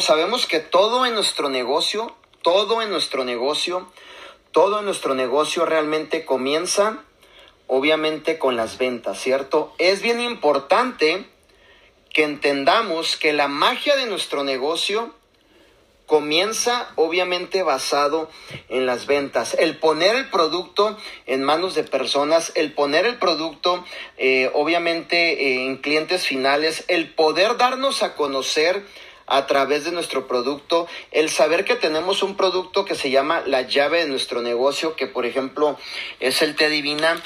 Sabemos que todo en nuestro negocio, todo en nuestro negocio, todo en nuestro negocio realmente comienza obviamente con las ventas, ¿cierto? Es bien importante que entendamos que la magia de nuestro negocio comienza obviamente basado en las ventas. El poner el producto en manos de personas, el poner el producto eh, obviamente eh, en clientes finales, el poder darnos a conocer a través de nuestro producto, el saber que tenemos un producto que se llama la llave de nuestro negocio, que por ejemplo es el té divina.